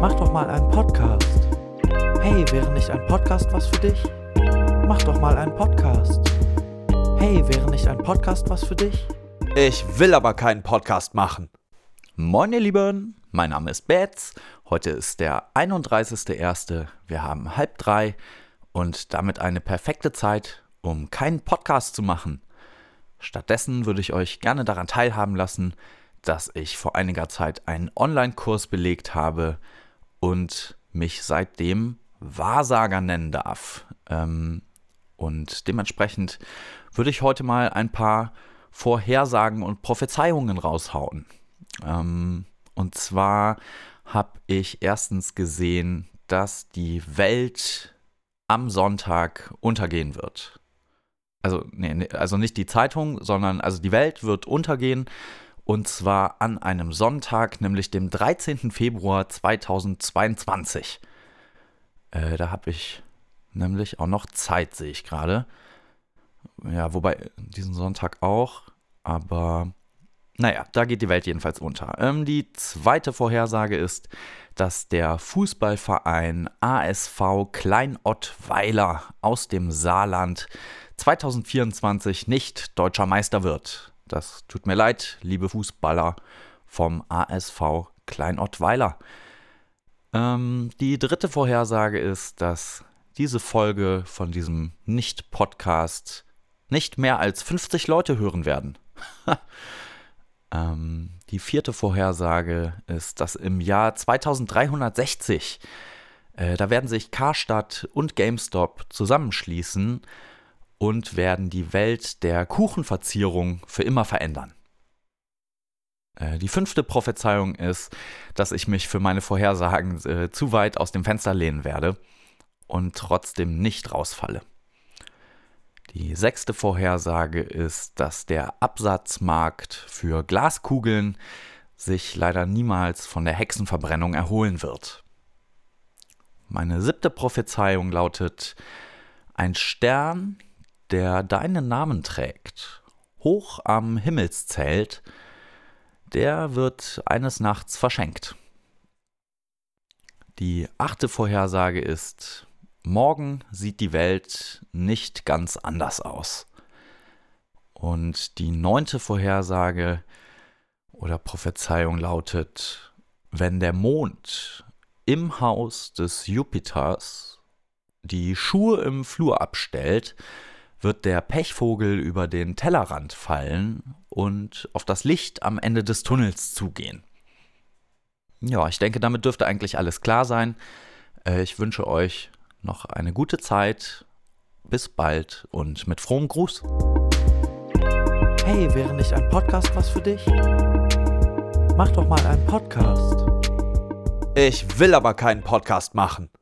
Mach doch mal einen Podcast. Hey, wäre nicht ein Podcast was für dich? Mach doch mal einen Podcast. Hey, wäre nicht ein Podcast was für dich? Ich will aber keinen Podcast machen. Moin ihr Lieben, mein Name ist Betz. Heute ist der 31.01. Wir haben halb drei und damit eine perfekte Zeit, um keinen Podcast zu machen. Stattdessen würde ich euch gerne daran teilhaben lassen, dass ich vor einiger Zeit einen Online-Kurs belegt habe und mich seitdem Wahrsager nennen darf. Ähm, und dementsprechend würde ich heute mal ein paar Vorhersagen und Prophezeiungen raushauen. Ähm, und zwar habe ich erstens gesehen, dass die Welt am Sonntag untergehen wird. Also, nee, also nicht die Zeitung, sondern also die Welt wird untergehen und zwar an einem Sonntag, nämlich dem 13. Februar 2022. Äh, da habe ich nämlich auch noch Zeit, sehe ich gerade. Ja, wobei diesen Sonntag auch, aber naja, da geht die Welt jedenfalls unter. Ähm, die zweite Vorhersage ist, dass der Fußballverein ASV Kleinottweiler aus dem Saarland 2024 nicht deutscher Meister wird. Das tut mir leid, liebe Fußballer vom ASV Kleinottweiler. Ähm, die dritte Vorhersage ist, dass diese Folge von diesem Nicht-Podcast nicht mehr als 50 Leute hören werden. ähm, die vierte Vorhersage ist, dass im Jahr 2360 äh, da werden sich Karstadt und GameStop zusammenschließen und werden die Welt der Kuchenverzierung für immer verändern. Äh, die fünfte Prophezeiung ist, dass ich mich für meine Vorhersagen äh, zu weit aus dem Fenster lehnen werde und trotzdem nicht rausfalle. Die sechste Vorhersage ist, dass der Absatzmarkt für Glaskugeln sich leider niemals von der Hexenverbrennung erholen wird. Meine siebte Prophezeiung lautet, ein Stern der deinen Namen trägt, hoch am Himmelszelt, der wird eines Nachts verschenkt. Die achte Vorhersage ist, morgen sieht die Welt nicht ganz anders aus. Und die neunte Vorhersage oder Prophezeiung lautet, wenn der Mond im Haus des Jupiters die Schuhe im Flur abstellt, wird der Pechvogel über den Tellerrand fallen und auf das Licht am Ende des Tunnels zugehen. Ja, ich denke, damit dürfte eigentlich alles klar sein. Äh, ich wünsche euch noch eine gute Zeit. Bis bald und mit frohem Gruß. Hey, wäre nicht ein Podcast was für dich? Mach doch mal einen Podcast. Ich will aber keinen Podcast machen.